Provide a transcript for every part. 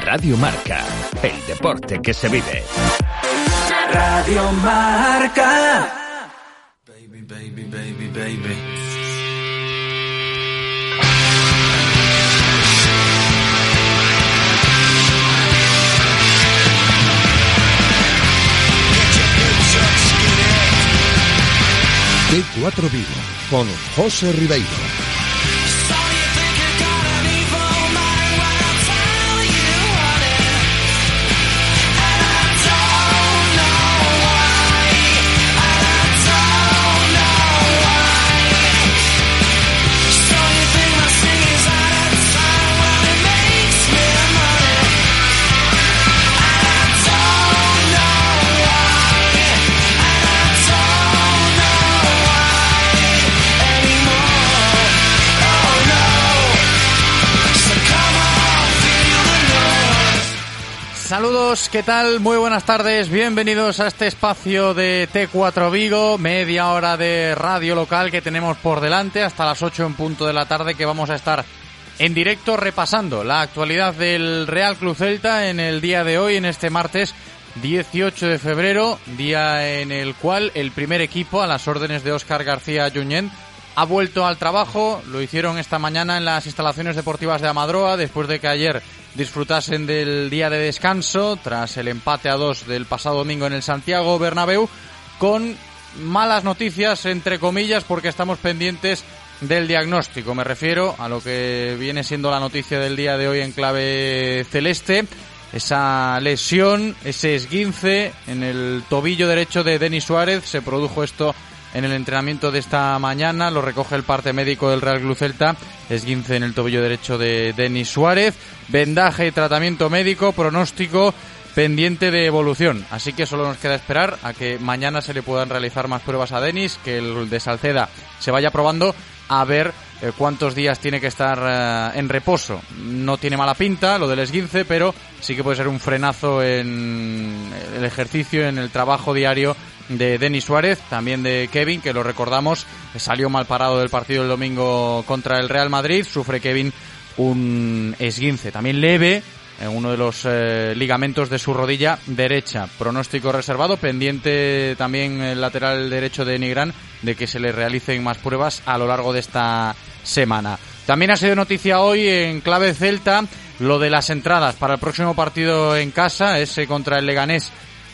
Radio Marca, el deporte que se vive. Radio Marca. Baby, baby, baby, baby. T4 Vivo con José Ribeiro. Saludos, ¿qué tal? Muy buenas tardes, bienvenidos a este espacio de T4 Vigo, media hora de radio local que tenemos por delante hasta las 8 en punto de la tarde que vamos a estar en directo repasando la actualidad del Real Club Celta en el día de hoy, en este martes 18 de febrero, día en el cual el primer equipo a las órdenes de Óscar García Junyent ha vuelto al trabajo, lo hicieron esta mañana en las instalaciones deportivas de Amadroa después de que ayer disfrutasen del día de descanso tras el empate a dos del pasado domingo en el Santiago Bernabéu con malas noticias entre comillas porque estamos pendientes del diagnóstico. Me refiero a lo que viene siendo la noticia del día de hoy en clave celeste. Esa lesión, ese esguince en el tobillo derecho de Denis Suárez. Se produjo esto en el entrenamiento de esta mañana. Lo recoge el parte médico del Real Club. Esguince en el tobillo derecho de Denis Suárez. Vendaje y tratamiento médico. Pronóstico pendiente de evolución. Así que solo nos queda esperar a que mañana se le puedan realizar más pruebas a Denis, que el de Salceda se vaya probando a ver eh, cuántos días tiene que estar eh, en reposo. No tiene mala pinta lo del esguince, pero sí que puede ser un frenazo en el ejercicio, en el trabajo diario de Denis Suárez, también de Kevin, que lo recordamos, salió mal parado del partido el domingo contra el Real Madrid, sufre Kevin un esguince, también leve, en uno de los eh, ligamentos de su rodilla derecha. Pronóstico reservado, pendiente también el lateral derecho de Nigrán de que se le realicen más pruebas a lo largo de esta semana. También ha sido noticia hoy en clave celta lo de las entradas para el próximo partido en casa, ese contra el Leganés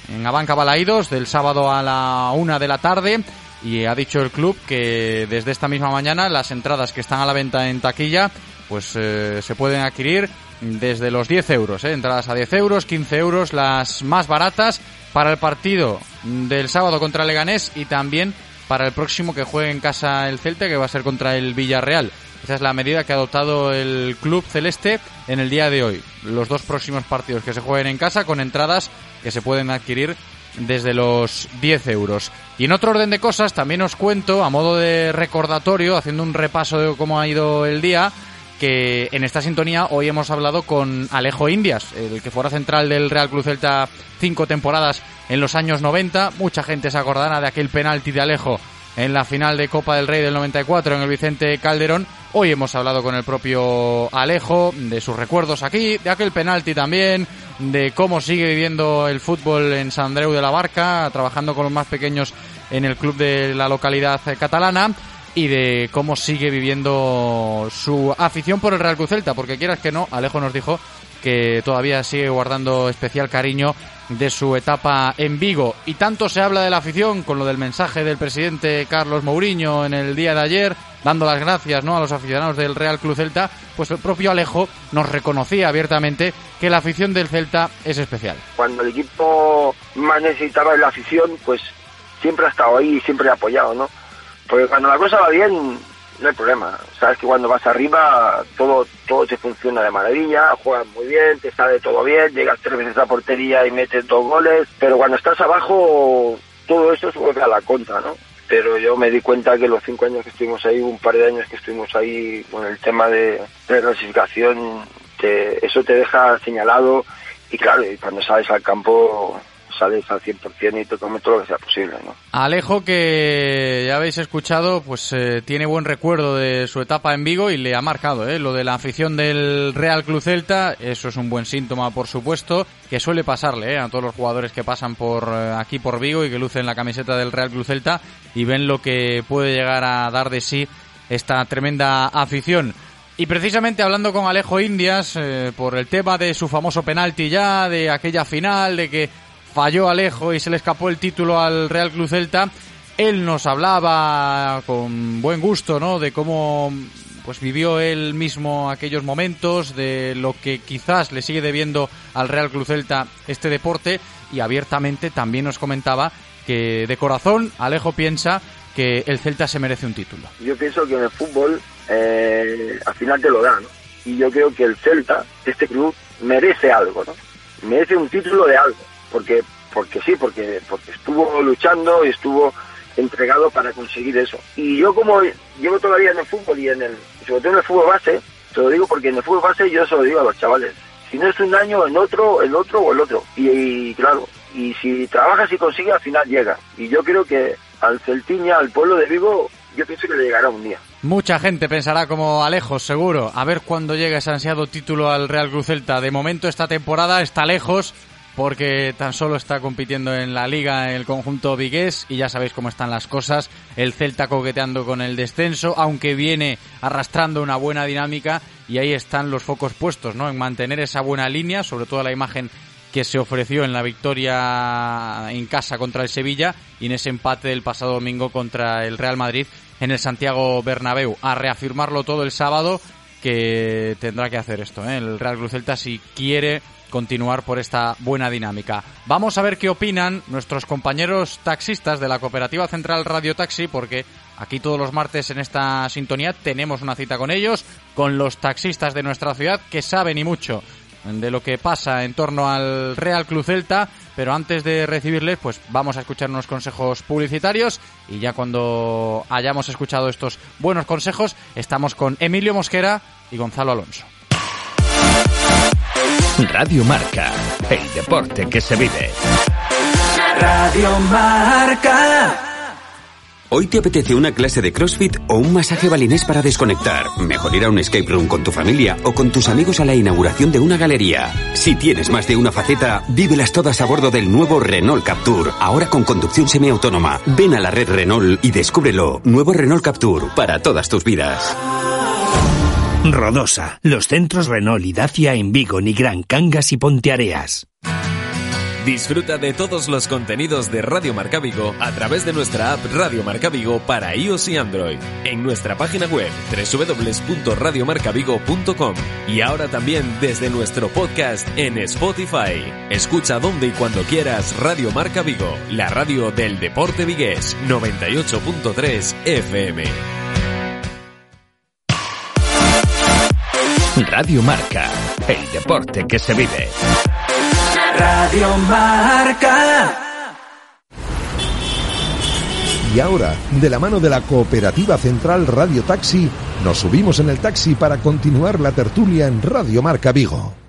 en Abanca Balaídos del sábado a la una de la tarde y ha dicho el club que desde esta misma mañana las entradas que están a la venta en taquilla pues eh, se pueden adquirir desde los 10 euros, ¿eh? entradas a 10 euros, 15 euros, las más baratas para el partido del sábado contra Leganés y también para el próximo que juegue en casa el Celta, que va a ser contra el Villarreal. Esa es la medida que ha adoptado el club celeste en el día de hoy. Los dos próximos partidos que se jueguen en casa con entradas que se pueden adquirir desde los 10 euros. Y en otro orden de cosas, también os cuento, a modo de recordatorio, haciendo un repaso de cómo ha ido el día, que en esta sintonía hoy hemos hablado con Alejo Indias, el que fuera central del Real Club Celta cinco temporadas en los años 90. Mucha gente se acordará de aquel penalti de Alejo en la final de Copa del Rey del 94 en el Vicente Calderón. Hoy hemos hablado con el propio Alejo, de sus recuerdos aquí, de aquel penalti también, de cómo sigue viviendo el fútbol en San Andreu de la Barca, trabajando con los más pequeños en el club de la localidad catalana y de cómo sigue viviendo su afición por el Real Cruz Celta, porque quieras que no, Alejo nos dijo que todavía sigue guardando especial cariño de su etapa en Vigo. Y tanto se habla de la afición con lo del mensaje del presidente Carlos Mourinho en el día de ayer, dando las gracias ¿no? a los aficionados del Real Club Celta, pues el propio Alejo nos reconocía abiertamente que la afición del Celta es especial. Cuando el equipo más necesitaba de la afición, pues siempre ha estado ahí y siempre ha apoyado, ¿no? Porque cuando la cosa va bien, no hay problema. Sabes que cuando vas arriba todo todo te funciona de maravilla, juegas muy bien, te sale todo bien, llegas tres veces a portería y metes dos goles, pero cuando estás abajo todo eso se vuelve a la contra, ¿no? Pero yo me di cuenta que los cinco años que estuvimos ahí, un par de años que estuvimos ahí con el tema de, de clasificación, te, eso te deja señalado y claro, y cuando sales al campo sales al 100% y te comes todo lo que sea posible, ¿no? Alejo, que ya habéis escuchado, pues eh, tiene buen recuerdo de su etapa en Vigo y le ha marcado, ¿eh? Lo de la afición del Real Club Celta, eso es un buen síntoma, por supuesto, que suele pasarle ¿eh? a todos los jugadores que pasan por eh, aquí por Vigo y que lucen la camiseta del Real Club Celta y ven lo que puede llegar a dar de sí esta tremenda afición. Y precisamente hablando con Alejo Indias por el tema de su famoso penalti ya, de aquella final, de que falló Alejo y se le escapó el título al Real Club Celta, él nos hablaba con buen gusto, ¿no? De cómo pues vivió él mismo aquellos momentos, de lo que quizás le sigue debiendo al Real Club Celta este deporte y abiertamente también nos comentaba que de corazón Alejo piensa que el Celta se merece un título. Yo pienso que en el fútbol eh, al final te lo da, ¿no? Y yo creo que el Celta, este club, merece algo, ¿no? Merece un título de algo porque porque sí, porque porque estuvo luchando y estuvo entregado para conseguir eso. Y yo como llevo todavía en el fútbol y en el sobre todo en el fútbol base, te lo digo porque en el fútbol base yo se lo digo a los chavales, si no es un año, en otro, el otro o el otro. Y, claro, y si trabajas y consigues, al final llega. Y yo creo que al Celtiña, al pueblo de Vigo, yo pienso que le llegará un día. Mucha gente pensará como Alejos, seguro. A ver cuándo llega ese ansiado título al Real Cruz Celta. De momento esta temporada está lejos porque tan solo está compitiendo en la liga el conjunto vigués y ya sabéis cómo están las cosas. El Celta coqueteando con el descenso, aunque viene arrastrando una buena dinámica y ahí están los focos puestos, ¿no? En mantener esa buena línea, sobre todo la imagen que se ofreció en la victoria en casa contra el Sevilla y en ese empate del pasado domingo contra el Real Madrid en el Santiago Bernabéu. A reafirmarlo todo el sábado que tendrá que hacer esto, ¿eh? el Real Cruz Celta si quiere continuar por esta buena dinámica. Vamos a ver qué opinan nuestros compañeros taxistas de la Cooperativa Central Radio Taxi, porque aquí todos los martes en esta sintonía tenemos una cita con ellos, con los taxistas de nuestra ciudad que saben y mucho de lo que pasa en torno al Real Club Celta, pero antes de recibirles, pues vamos a escuchar unos consejos publicitarios y ya cuando hayamos escuchado estos buenos consejos, estamos con Emilio Mosquera y Gonzalo Alonso. Radio Marca, el deporte que se vive. Radio Marca. ¿Hoy te apetece una clase de CrossFit o un masaje balinés para desconectar? Mejor ir a un escape room con tu familia o con tus amigos a la inauguración de una galería. Si tienes más de una faceta, vívelas todas a bordo del nuevo Renault Capture, ahora con conducción semiautónoma. Ven a la red Renault y descúbrelo. Nuevo Renault Capture para todas tus vidas. Rodosa, los centros Renault y Dacia en Vigo, Nigrán, Cangas y Ponteareas. Disfruta de todos los contenidos de Radio Marca Vigo a través de nuestra app Radio Marca Vigo para iOS y Android, en nuestra página web www.radiomarcavigo.com y ahora también desde nuestro podcast en Spotify. Escucha donde y cuando quieras Radio Marca Vigo, la radio del deporte vigués 98.3 FM. Radio Marca, el deporte que se vive. Radio Marca. Y ahora, de la mano de la Cooperativa Central Radio Taxi, nos subimos en el taxi para continuar la tertulia en Radio Marca Vigo.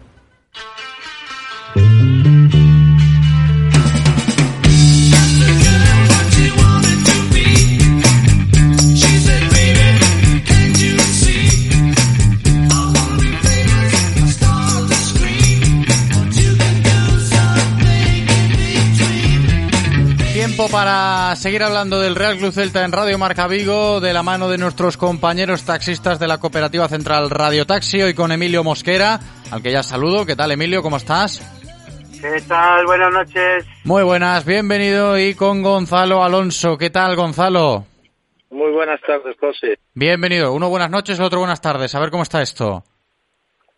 Para seguir hablando del Real Club Celta en Radio Marca Vigo, de la mano de nuestros compañeros taxistas de la Cooperativa Central Radio Taxi, hoy con Emilio Mosquera, al que ya saludo. ¿Qué tal, Emilio? ¿Cómo estás? ¿Qué tal? Buenas noches. Muy buenas, bienvenido. Y con Gonzalo Alonso. ¿Qué tal, Gonzalo? Muy buenas tardes, José. Bienvenido. Uno buenas noches, el otro buenas tardes. A ver cómo está esto.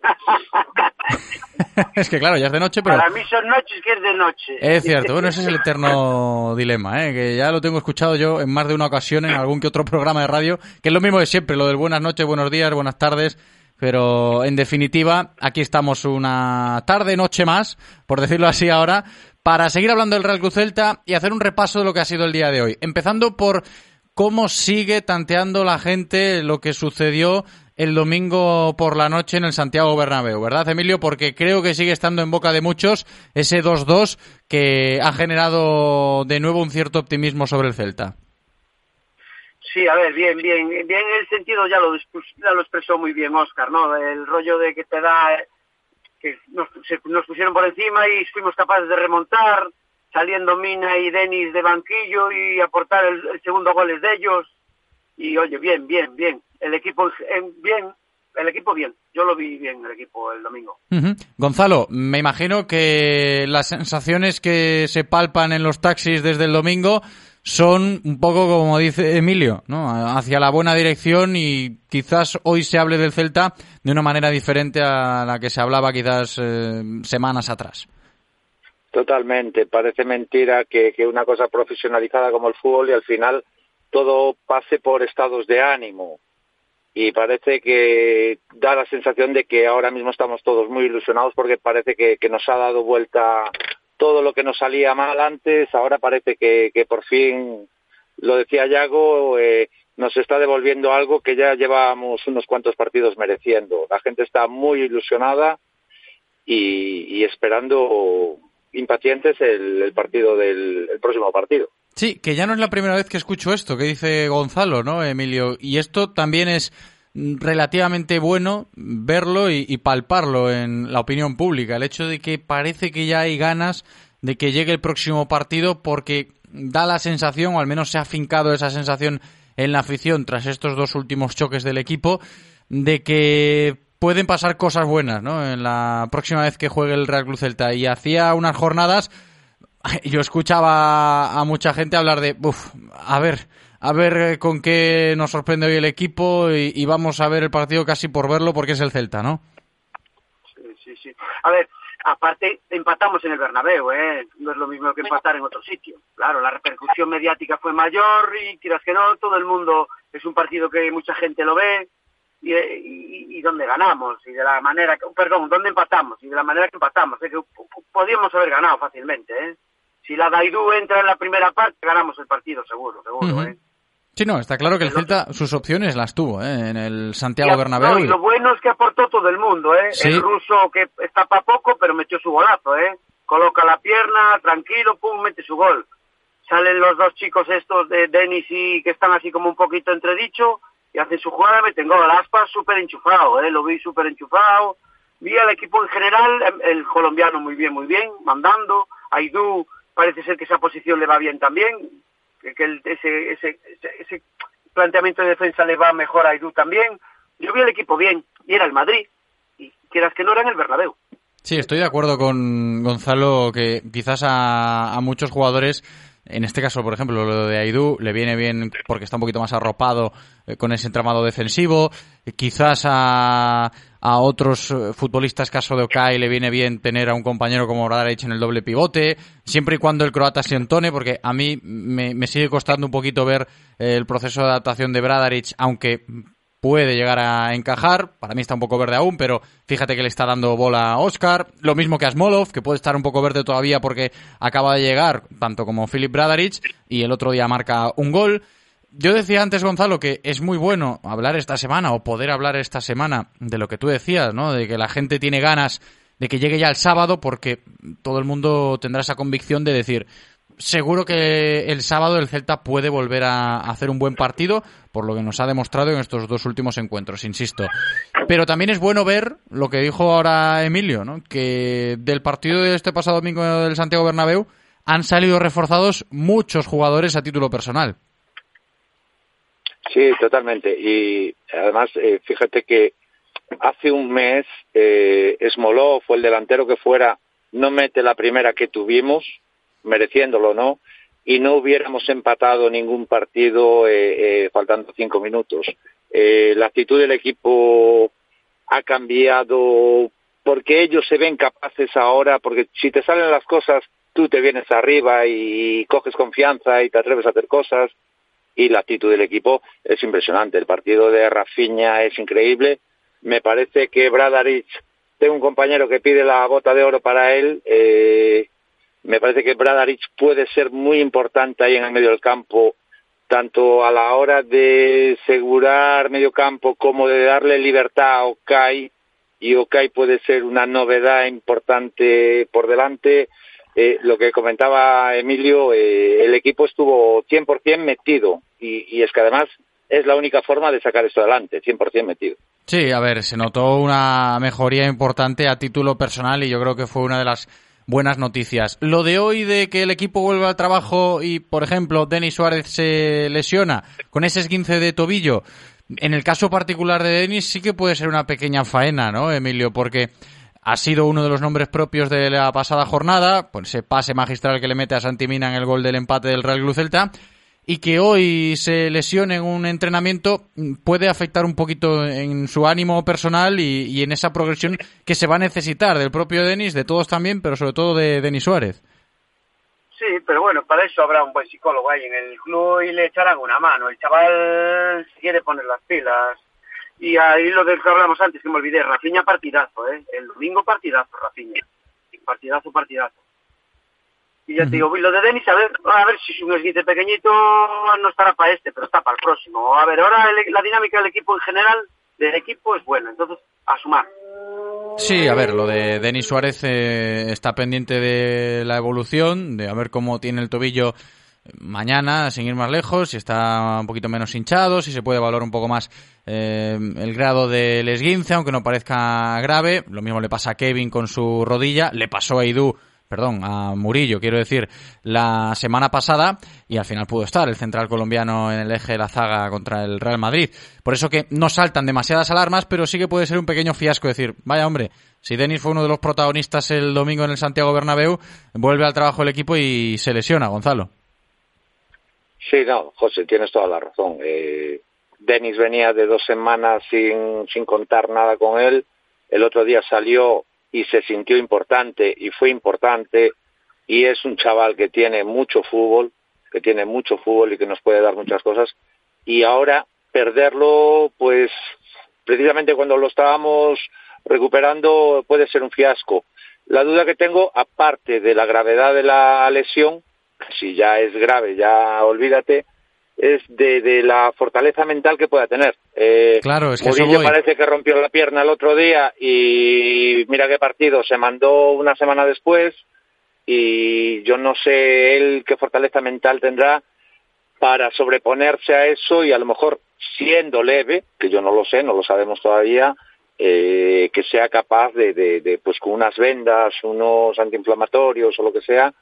es que claro, ya es de noche, pero... Para mí son noches que es de noche. Es cierto, bueno, ese es el eterno dilema, ¿eh? que ya lo tengo escuchado yo en más de una ocasión en algún que otro programa de radio, que es lo mismo de siempre, lo del buenas noches, buenos días, buenas tardes, pero en definitiva, aquí estamos una tarde, noche más, por decirlo así ahora, para seguir hablando del Real Cruz Celta y hacer un repaso de lo que ha sido el día de hoy. Empezando por cómo sigue tanteando la gente lo que sucedió el domingo por la noche en el Santiago Bernabéu, ¿verdad, Emilio? Porque creo que sigue estando en boca de muchos ese 2-2 que ha generado de nuevo un cierto optimismo sobre el Celta. Sí, a ver, bien, bien. Bien en el sentido, ya lo, ya lo expresó muy bien Oscar, ¿no? El rollo de que te da, que nos, nos pusieron por encima y fuimos capaces de remontar, saliendo Mina y Denis de banquillo y aportar el, el segundo goles de ellos. Y oye, bien, bien, bien el equipo bien, el equipo bien. Yo lo vi bien el equipo el domingo. Gonzalo, me imagino que las sensaciones que se palpan en los taxis desde el domingo son un poco como dice Emilio, ¿no? Hacia la buena dirección y quizás hoy se hable del Celta de una manera diferente a la que se hablaba quizás eh, semanas atrás. Totalmente. Parece mentira que, que una cosa profesionalizada como el fútbol y al final todo pase por estados de ánimo y parece que da la sensación de que ahora mismo estamos todos muy ilusionados porque parece que, nos ha dado vuelta todo lo que nos salía mal antes, ahora parece que, por fin, lo decía Yago, eh, nos está devolviendo algo que ya llevábamos unos cuantos partidos mereciendo. La gente está muy ilusionada y, esperando impacientes el, partido del el próximo partido. Sí, que ya no es la primera vez que escucho esto que dice Gonzalo, ¿no, Emilio? Y esto también es relativamente bueno verlo y, palparlo en la opinión pública. El hecho de que parece que ya hay ganas de que llegue el próximo partido porque da la sensación, o al menos se ha fincado esa sensación en la afición tras estos dos últimos choques del equipo, de que pueden pasar cosas buenas, ¿no? En la próxima vez que juegue el Real Cruz Celta. Y hacía unas jornadas yo escuchaba a mucha gente hablar de, uff, a ver, a ver eh, con qué nos sorprende hoy el equipo y, vamos a ver el partido casi por verlo porque es el Celta, ¿no? Sí, sí, sí. A ver, aparte empatamos en el Bernabéu, ¿eh? No es lo mismo que empatar en otro sitio. Claro, la repercusión mediática fue mayor y quieras que no, todo el mundo es un partido que mucha gente lo ve y, y, y donde ganamos y de la manera, que, perdón, donde empatamos y de la manera que empatamos. Es que podíamos haber ganado fácilmente, ¿eh? Si la Daidú entra en la primera parte, ganamos el partido, seguro, seguro, ¿eh? Sí, no, está claro que el Celta sus opciones las tuvo ¿eh? en el Santiago Bernabéu. y lo bueno es que aportó todo el mundo, ¿eh? El ruso que está para poco, pero metió su golazo, ¿eh? Coloca la pierna, tranquilo, pum, mete su gol. Salen los dos chicos estos de Denis y que están así como un poquito entredicho y hacen su jugada, meten gol. Aspas súper enchufado, ¿eh? Lo vi súper enchufado. Vi al equipo en general, el colombiano muy bien, muy bien, mandando. Aidú parece ser que esa posición le va bien también, que ese, ese, ese, planteamiento de defensa le va mejor a Aidú también. Yo vi el equipo bien, y era el Madrid, y quieras que no era en el Bernabéu. Sí, estoy de acuerdo con Gonzalo que quizás a, a muchos jugadores en este caso, por ejemplo, lo de Aidú le viene bien porque está un poquito más arropado eh, con ese entramado defensivo. Quizás a, a otros eh, futbolistas, caso de Okai, le viene bien tener a un compañero como Bradaric en el doble pivote, siempre y cuando el croata se entone, porque a mí me, me sigue costando un poquito ver eh, el proceso de adaptación de Bradaric, aunque puede llegar a encajar. Para mí está un poco verde aún, pero fíjate que le está dando bola a Oscar. Lo mismo que a Smolov, que puede estar un poco verde todavía porque acaba de llegar, tanto como Filip Bradaric, y el otro día marca un gol. Yo decía antes, Gonzalo, que es muy bueno hablar esta semana o poder hablar esta semana de lo que tú decías, ¿no? De que la gente tiene ganas de que llegue ya el sábado porque todo el mundo tendrá esa convicción de decir, seguro que el sábado el Celta puede volver a hacer un buen partido, por lo que nos ha demostrado en estos dos últimos encuentros, insisto. Pero también es bueno ver lo que dijo ahora Emilio, ¿no? que del partido de este pasado domingo del Santiago Bernabéu han salido reforzados muchos jugadores a título personal. Sí, totalmente. Y además, eh, fíjate que hace un mes eh, fue el delantero que fuera, no mete la primera que tuvimos, mereciéndolo no, y no hubiéramos empatado ningún partido eh, eh, faltando cinco minutos. Eh, la actitud del equipo ha cambiado porque ellos se ven capaces ahora, porque si te salen las cosas, tú te vienes arriba y coges confianza y te atreves a hacer cosas, y la actitud del equipo es impresionante. El partido de Rafinha es increíble. Me parece que Bradarich, tengo un compañero que pide la bota de oro para él. Eh, me parece que Bradarich puede ser muy importante ahí en el medio del campo, tanto a la hora de asegurar medio campo como de darle libertad a Okai. Y Okai puede ser una novedad importante por delante. Eh, lo que comentaba Emilio, eh, el equipo estuvo 100% metido y, y, es que además es la única forma de sacar esto adelante, 100% metido. Sí, a ver, se notó una mejoría importante a título personal y yo creo que fue una de las buenas noticias. Lo de hoy de que el equipo vuelva al trabajo y, por ejemplo, Denis Suárez se lesiona con ese esguince de tobillo, en el caso particular de Denis sí que puede ser una pequeña faena, ¿no, Emilio? Porque ha sido uno de los nombres propios de la pasada jornada, pues ese pase magistral que le mete a Santimina en el gol del empate del Real Club Celta, y que hoy se lesione en un entrenamiento puede afectar un poquito en su ánimo personal y, y en esa progresión que se va a necesitar del propio Denis, de todos también, pero sobre todo de Denis Suárez. Sí, pero bueno, para eso habrá un buen psicólogo ahí en el club y le echarán una mano. El chaval quiere poner las pilas y ahí lo del que hablamos antes, que me olvidé, Rafiña partidazo, ¿eh? El domingo partidazo, Rafiña. Partidazo, partidazo. Y ya te digo, lo de Denis, a ver, a ver si es un esguince pequeñito, no estará para este, pero está para el próximo. A ver, ahora el, la dinámica del equipo en general, del equipo es buena, entonces, a sumar. Sí, a ver, lo de Denis Suárez eh, está pendiente de la evolución, de a ver cómo tiene el tobillo mañana, sin ir más lejos, si está un poquito menos hinchado, si se puede valorar un poco más eh, el grado del esguince, aunque no parezca grave. Lo mismo le pasa a Kevin con su rodilla, le pasó a Idu, perdón, a Murillo, quiero decir, la semana pasada y al final pudo estar el central colombiano en el eje de la zaga contra el Real Madrid. Por eso que no saltan demasiadas alarmas, pero sí que puede ser un pequeño fiasco decir, vaya hombre, si Denis fue uno de los protagonistas el domingo en el Santiago Bernabéu, vuelve al trabajo del equipo y se lesiona, Gonzalo. Sí, no, José, tienes toda la razón. Eh, Denis venía de dos semanas sin, sin contar nada con él. El otro día salió y se sintió importante y fue importante. Y es un chaval que tiene mucho fútbol, que tiene mucho fútbol y que nos puede dar muchas cosas. Y ahora perderlo, pues precisamente cuando lo estábamos recuperando, puede ser un fiasco. La duda que tengo, aparte de la gravedad de la lesión, si ya es grave, ya olvídate, es de, de la fortaleza mental que pueda tener. Eh, claro, es que Murillo parece que rompió la pierna el otro día y mira qué partido, se mandó una semana después y yo no sé él qué fortaleza mental tendrá para sobreponerse a eso y a lo mejor siendo leve, que yo no lo sé, no lo sabemos todavía, eh, que sea capaz de, de, de, pues con unas vendas, unos antiinflamatorios o lo que sea,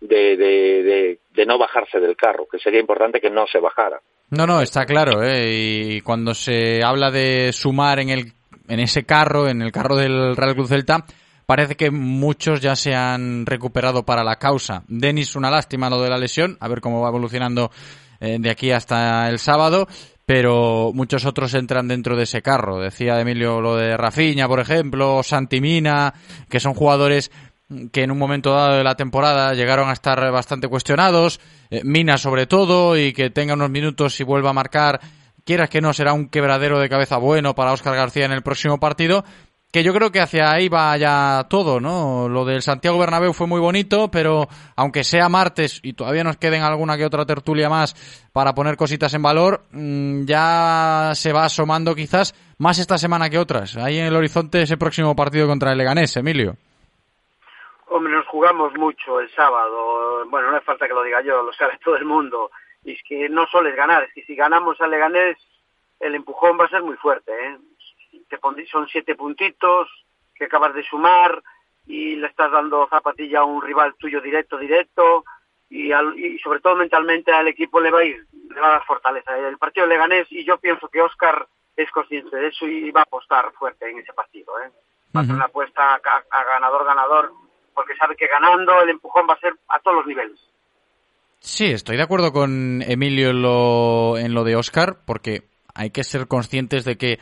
de, de, de, no bajarse del carro, que sería importante que no se bajara. No, no, está claro, ¿eh? y cuando se habla de sumar en, el, en ese carro, en el carro del Real Cruz Celta, parece que muchos ya se han recuperado para la causa. Denis, una lástima lo de la lesión, a ver cómo va evolucionando eh, de aquí hasta el sábado, pero muchos otros entran dentro de ese carro. Decía Emilio lo de Rafiña, por ejemplo, Santimina, que son jugadores que en un momento dado de la temporada llegaron a estar bastante cuestionados, eh, Mina sobre todo, y que tenga unos minutos y vuelva a marcar, quieras que no, será un quebradero de cabeza bueno para Óscar García en el próximo partido, que yo creo que hacia ahí va ya todo, ¿no? Lo del Santiago Bernabéu fue muy bonito, pero aunque sea martes y todavía nos queden alguna que otra tertulia más para poner cositas en valor, mmm, ya se va asomando quizás más esta semana que otras. Ahí en el horizonte ese próximo partido contra el Leganés, Emilio. Hombre, nos jugamos mucho el sábado. Bueno, no hace falta que lo diga yo, lo sabe todo el mundo. Y es que no solo es ganar, es que si ganamos al Leganés, el empujón va a ser muy fuerte. ¿eh? Te son siete puntitos que acabas de sumar y le estás dando zapatilla a un rival tuyo directo, directo. Y, al, y sobre todo mentalmente al equipo le va a ir, le va a dar fortaleza. El partido de Leganés, y yo pienso que Oscar es consciente de eso y va a apostar fuerte en ese partido. ¿eh? Va a hacer una apuesta a, a ganador-ganador porque sabe que ganando el empujón va a ser a todos los niveles. Sí, estoy de acuerdo con Emilio en lo, en lo de Oscar, porque hay que ser conscientes de que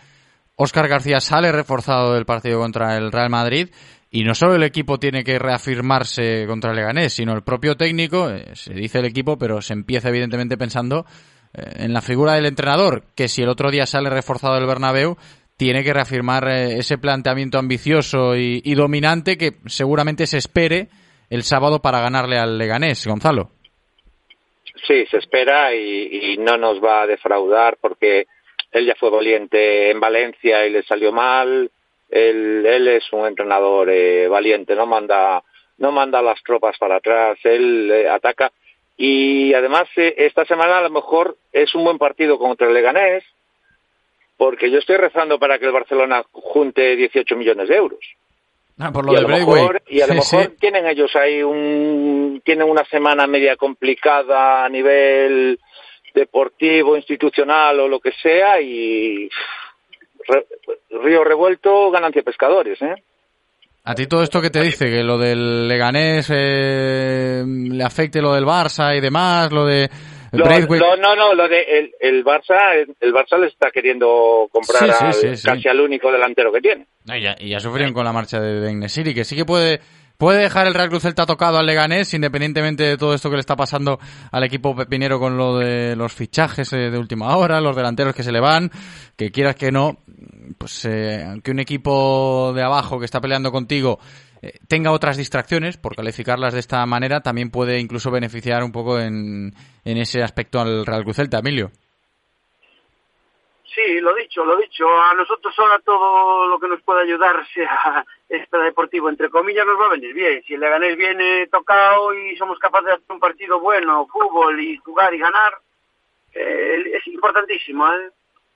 Óscar García sale reforzado del partido contra el Real Madrid y no solo el equipo tiene que reafirmarse contra el Leganés, sino el propio técnico, eh, se dice el equipo, pero se empieza evidentemente pensando eh, en la figura del entrenador, que si el otro día sale reforzado del Bernabéu, tiene que reafirmar eh, ese planteamiento ambicioso y, dominante que seguramente se espere el sábado para ganarle al Leganés, Gonzalo. Sí, se espera y, no nos va a defraudar porque él ya fue valiente en Valencia y le salió mal. Él, él es un entrenador eh, valiente, no manda, no manda las tropas para atrás, él eh, ataca. Y además, eh, esta semana a lo mejor es un buen partido contra el Leganés, porque yo estoy rezando para que el Barcelona junte 18 millones de euros. Ah, por lo y, a lo mejor, y a lo mejor tienen ellos ahí un tienen una semana media complicada a nivel deportivo, institucional o lo que sea y río revuelto, ganancia pescadores, ¿eh? ¿A ti todo esto que te dice? Que lo del Leganés eh, le afecte lo del Barça y demás, lo de... no, no, lo de el, el, Barça, el Barça le está queriendo comprar casi al único delantero que tiene. y, ya, sufrieron con la marcha de, de que sí que puede puede dejar el Real Cruz Celta tocado al Leganés, independientemente de todo esto que le está pasando al equipo pepinero con lo de los fichajes eh, de última hora, los delanteros que se le van, que quieras que no, pues eh, aunque un equipo de abajo que está peleando contigo eh, tenga otras distracciones, por calificarlas de esta manera, también puede incluso beneficiar un poco en, en ese aspecto al Real Cruz Celta, Emilio. Sí, lo dicho, lo dicho. A nosotros ahora todo lo que nos pueda ayudar sea extra deportivo, entre comillas, nos va a venir bien. Si el Leganés viene tocado y somos capaces de hacer un partido bueno, fútbol y jugar y ganar, eh, es importantísimo. ¿eh?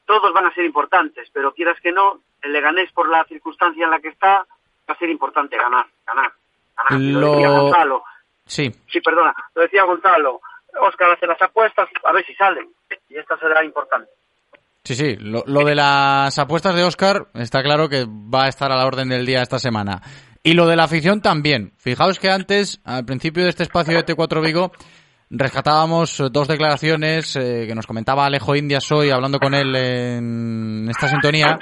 Todos van a ser importantes, pero quieras que no, el Leganés por la circunstancia en la que está, va a ser importante ganar, ganar. ganar. Lo... decía Gonzalo. Sí. Sí, perdona. Lo decía Gonzalo. Oscar hace las apuestas, a ver si salen. Y esta será importante. Sí, sí, lo, de las apuestas de Oscar está claro que va a estar a la orden del día esta semana. Y lo de la afición también. Fijaos que antes, al principio de este espacio de T4 Vigo, rescatábamos dos declaraciones eh, que nos comentaba Alejo Indias hoy, hablando con él en esta sintonía,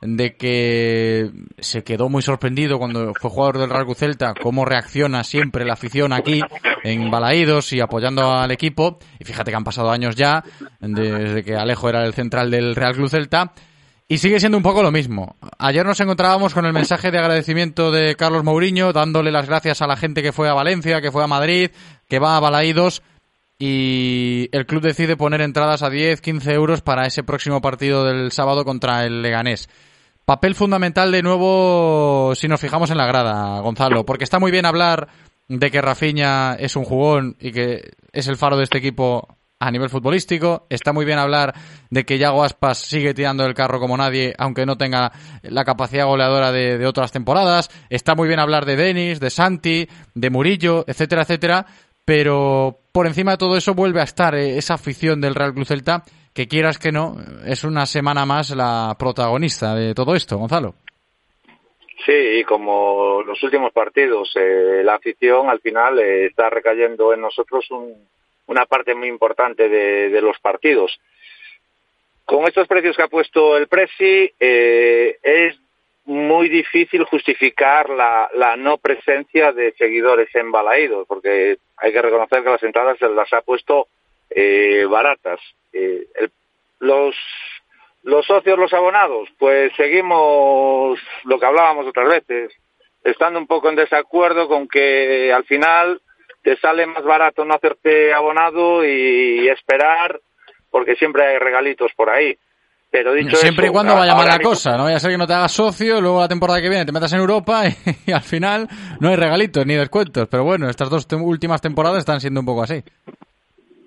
de que se quedó muy sorprendido cuando fue jugador del Real Celta, cómo reacciona siempre la afición aquí en Balaídos y apoyando al equipo. Y fíjate que han pasado años ya, desde que Alejo era el central del Real Club Celta. Y sigue siendo un poco lo mismo. Ayer nos encontrábamos con el mensaje de agradecimiento de Carlos Mourinho, dándole las gracias a la gente que fue a Valencia, que fue a Madrid, que va a Balaídos. Y el club decide poner entradas a 10, 15 euros para ese próximo partido del sábado contra el Leganés. Papel fundamental de nuevo si nos fijamos en la grada, Gonzalo, porque está muy bien hablar de que Rafinha es un jugón y que es el faro de este equipo a nivel futbolístico. Está muy bien hablar de que Yago Aspas sigue tirando el carro como nadie, aunque no tenga la capacidad goleadora de, otras temporadas. Está muy bien hablar de Denis, de Santi, de Murillo, etcétera, etcétera. Pero por encima de todo eso vuelve a estar eh, esa afición del Real Club Celta que quieras que no, es una semana más la protagonista de todo esto, Gonzalo. Sí, como los últimos partidos, eh, la afición al final eh, está recayendo en nosotros una parte muy importante de, los partidos. Con estos precios que ha puesto el Presi, eh, es muy difícil justificar la, no presencia de seguidores en porque hay que reconocer que las entradas se las ha puesto eh, baratas. Eh, los, los socios, los abonados, pues seguimos lo que hablábamos otras veces, estando un poco en desacuerdo con que al final te sale más barato no hacerte abonado y esperar, porque siempre hay regalitos por ahí. Pero dicho Siempre y cuando vaya mal la cosa, no vaya a ser que no te hagas socio, luego la temporada que viene te metas en Europa y, al final no hay regalitos ni descuentos. Pero bueno, estas dos últimas temporadas están siendo un poco así.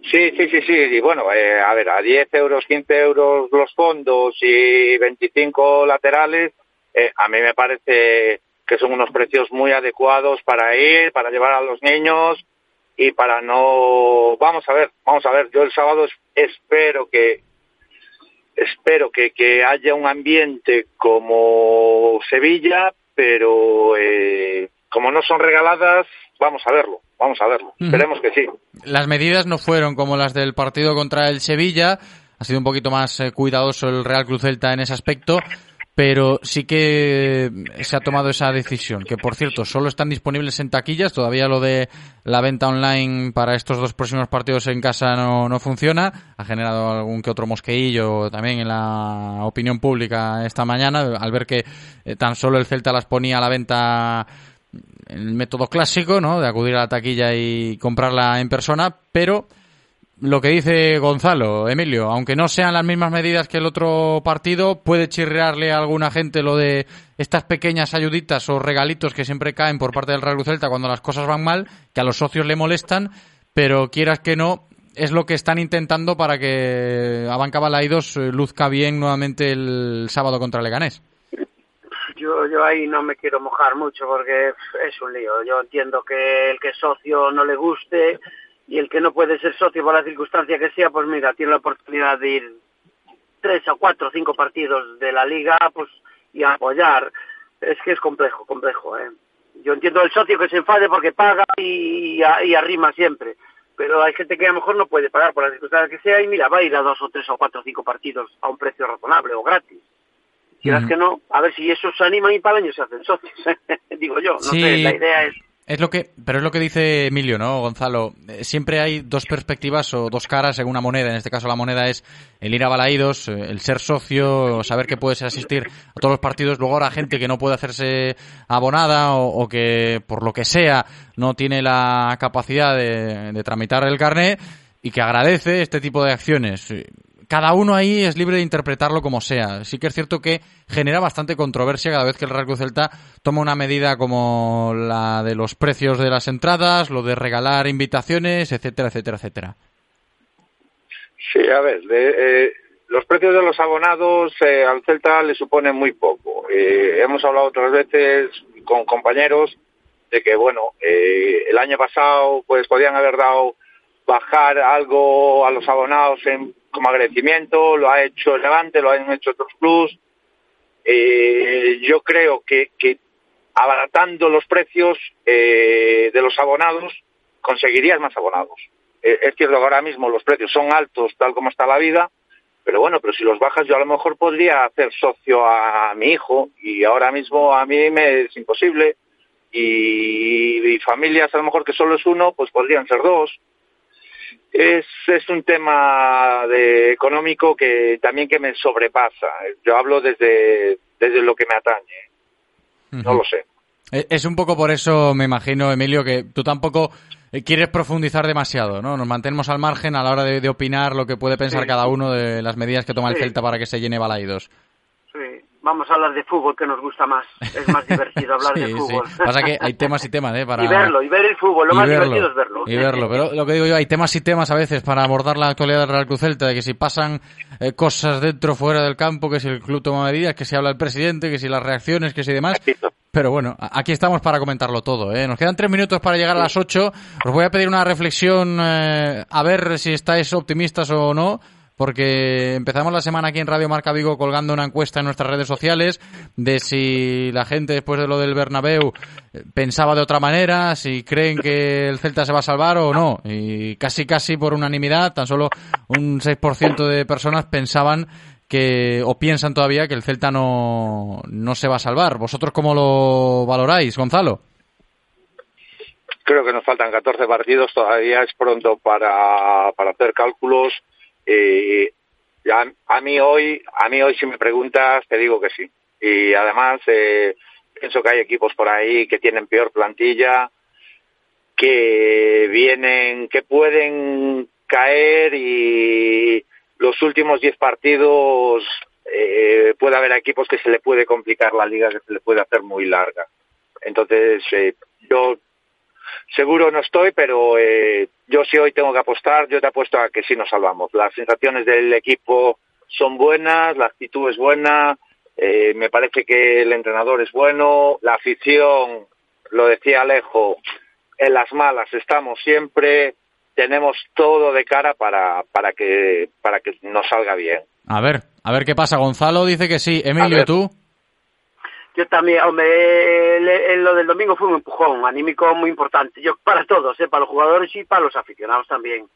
Sí, sí, sí, sí. Y bueno, eh, a ver, a 10 euros, 15 euros los fondos y 25 laterales, eh, a mí me parece que son unos precios muy adecuados para ir, para llevar a los niños y para no... Vamos a ver, vamos a ver. Yo el sábado espero que espero que, que haya un ambiente como Sevilla, pero eh, como no son regaladas, vamos a verlo, vamos a verlo. Esperemos que sí. Las medidas no fueron como las del partido contra el Sevilla, ha sido un poquito más eh, cuidadoso el Real Cruz Celta en ese aspecto, pero sí que se ha tomado esa decisión, que por cierto, solo están disponibles en taquillas, todavía lo de la venta online para estos dos próximos partidos en casa no, no funciona, ha generado algún que otro mosqueillo también en la opinión pública esta mañana, al ver que eh, tan solo el Celta las ponía a la venta en el método clásico, ¿no? De acudir a la taquilla y comprarla en persona, pero lo que dice Gonzalo, Emilio, aunque no sean las mismas medidas que el otro partido, puede chirrearle a alguna gente lo de estas pequeñas ayuditas o regalitos que siempre caen por parte del Real Celta cuando las cosas van mal, que a los socios le molestan, pero quieras que no, es lo que están intentando para que Abanca Balaidos eh, luzca bien nuevamente el sábado contra Leganés. Yo, yo ahí no me quiero mojar mucho porque es un lío. Yo entiendo que el que socio no le guste y el que no puede ser socio por la circunstancia que sea, pues mira, tiene la oportunidad de ir tres o cuatro o cinco partidos de la liga, pues y apoyar. Es que es complejo, complejo, ¿eh? Yo entiendo el socio que se enfade porque paga y, y, arrima siempre, pero hay gente que a lo mejor no puede pagar por la circunstancia que sea y mira, va a ir a dos o tres o cuatro o cinco partidos a un precio razonable o gratis. Quieras que no, a ver si esos se animan y para el año se hacen socios, digo yo, no sé, la idea es es lo que, pero es lo que dice Emilio, ¿no, Gonzalo? Eh, siempre hay dos perspectivas o dos caras en una moneda. En este caso, la moneda es el ir a Balaídos, eh, el ser socio, saber que puedes asistir a todos los partidos. Luego habrá gente que no puede hacerse abonada o, que, por lo que sea, no tiene la capacidad de, de tramitar el carnet y que agradece este tipo de acciones cada uno ahí es libre de interpretarlo como sea. Sí que es cierto que genera bastante controversia cada vez que el Real Celta toma una medida como la de los precios de las entradas, lo de regalar invitaciones, etcétera, etcétera, etcétera. Sí, a ver, eh, los precios de los abonados eh, al Celta le suponen muy poco. Eh, hemos hablado otras veces con compañeros de que, bueno, el año pasado pues podían haber dado bajar algo a los abonados en como agradecimiento, lo ha hecho el Levante, lo han hecho otros clubs. Eh, yo creo que, abaratando los precios eh, de los abonados, conseguirías más abonados. Eh, es cierto que ahora mismo los precios son altos, tal como está la vida, pero bueno, pero si los bajas yo a lo mejor podría hacer socio a, mi hijo y ahora mismo a mí me es imposible y familias a lo mejor que solo es uno, pues podrían ser dos es, es un tema de económico que también que me sobrepasa. Yo hablo desde, desde lo que me atañe. No lo sé. E, es un poco por eso, me imagino, Emilio, que tú tampoco eh, quieres profundizar demasiado, ¿no? Nos mantenemos al margen a la hora de, opinar lo que puede pensar cada uno de las medidas que toma el Celta para que se llene Balaidos vamos a hablar de fútbol que nos gusta más. Es más divertido hablar de fútbol. Sí. Pasa que hay temas y temas, ¿eh? Para... Y verlo, y ver el fútbol. Lo más divertido es verlo. Y verlo. Pero lo que digo yo, hay temas y temas a veces para abordar la actualidad del Real Cruz Celta, de que si pasan eh, cosas dentro fuera del campo, que si el club toma medidas, que si habla el presidente, que si las reacciones, que si demás. Pero bueno, aquí estamos para comentarlo todo. ¿eh? Nos quedan tres minutos para llegar a las ocho. Os voy a pedir una reflexión, eh, a ver si estáis optimistas o no porque empezamos la semana aquí en Radio Marca Vigo colgando una encuesta en nuestras redes sociales de si la gente después de lo del Bernabéu pensaba de otra manera, si creen que el Celta se va a salvar o no. Y casi casi por unanimidad, tan solo un 6% de personas pensaban que o piensan todavía que el Celta no, no se va a salvar. ¿Vosotros cómo lo valoráis, Gonzalo? Creo que nos faltan 14 partidos, todavía es pronto para, para hacer cálculos eh, a, mí hoy, a mí hoy si me preguntas te digo que sí. Y además eh, pienso que hay equipos por ahí que tienen peor plantilla, que vienen, que pueden caer y los últimos 10 partidos eh, puede haber equipos que se le puede complicar la liga, que se le puede hacer muy larga. Entonces, eh, yo seguro no estoy, pero eh, yo sí hoy tengo que apostar, yo te apuesto a que sí nos salvamos. Las sensaciones del equipo son buenas, la actitud es buena, eh, me parece que el entrenador es bueno, la afición, lo decía Alejo, en las malas estamos siempre, tenemos todo de cara para, para, que, para que nos salga bien. A ver, a ver qué pasa. Gonzalo dice que sí. Emilio, ¿tú? Yo también, hombre, lo del domingo fue un empujón anímico muy importante, yo para todos, ¿eh? para los jugadores y para los aficionados también.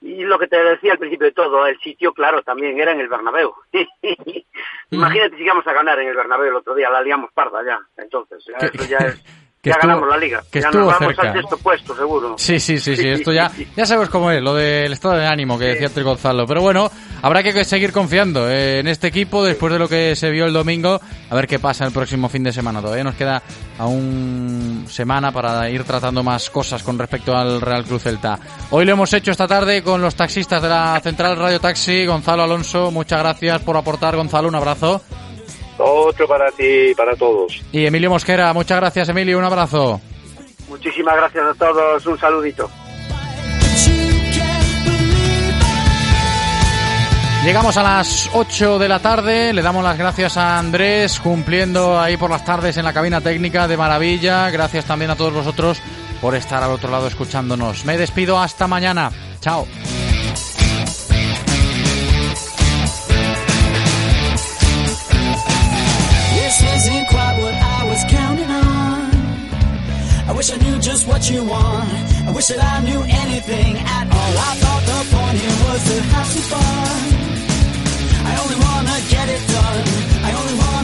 y lo que te decía al principio de todo, el sitio, claro, también era en el Bernabéu. Imagínate si íbamos a ganar en el Bernabéu el otro día, la liamos parda ya. Entonces, ya, eso ya es ya ganamos la liga. Que ya estuvo nos vamos cerca. al sexto puesto, seguro. Sí, sí, sí, sí, esto ya, ya sabes cómo es, lo del estado de ánimo que decía Tri Gonzalo. Pero bueno, habrá que seguir confiando en este equipo después de lo que se vio el domingo. A ver qué pasa el próximo fin de semana. Todavía nos queda aún semana para ir tratando más cosas con respecto al Real Cruz Celta. Hoy lo hemos hecho esta tarde con los taxistas de la Central Radio Taxi. Gonzalo Alonso, muchas gracias por aportar. Gonzalo, un abrazo. Otro para ti y para todos. Y Emilio Mosquera, muchas gracias Emilio, un abrazo. Muchísimas gracias a todos, un saludito. Llegamos a las 8 de la tarde, le damos las gracias a Andrés cumpliendo ahí por las tardes en la cabina técnica de maravilla. Gracias también a todos vosotros por estar al otro lado escuchándonos. Me despido hasta mañana. Chao. You want. I wish that I knew anything at all. I thought the point here was to have some fun. I only wanna get it done. I only wanna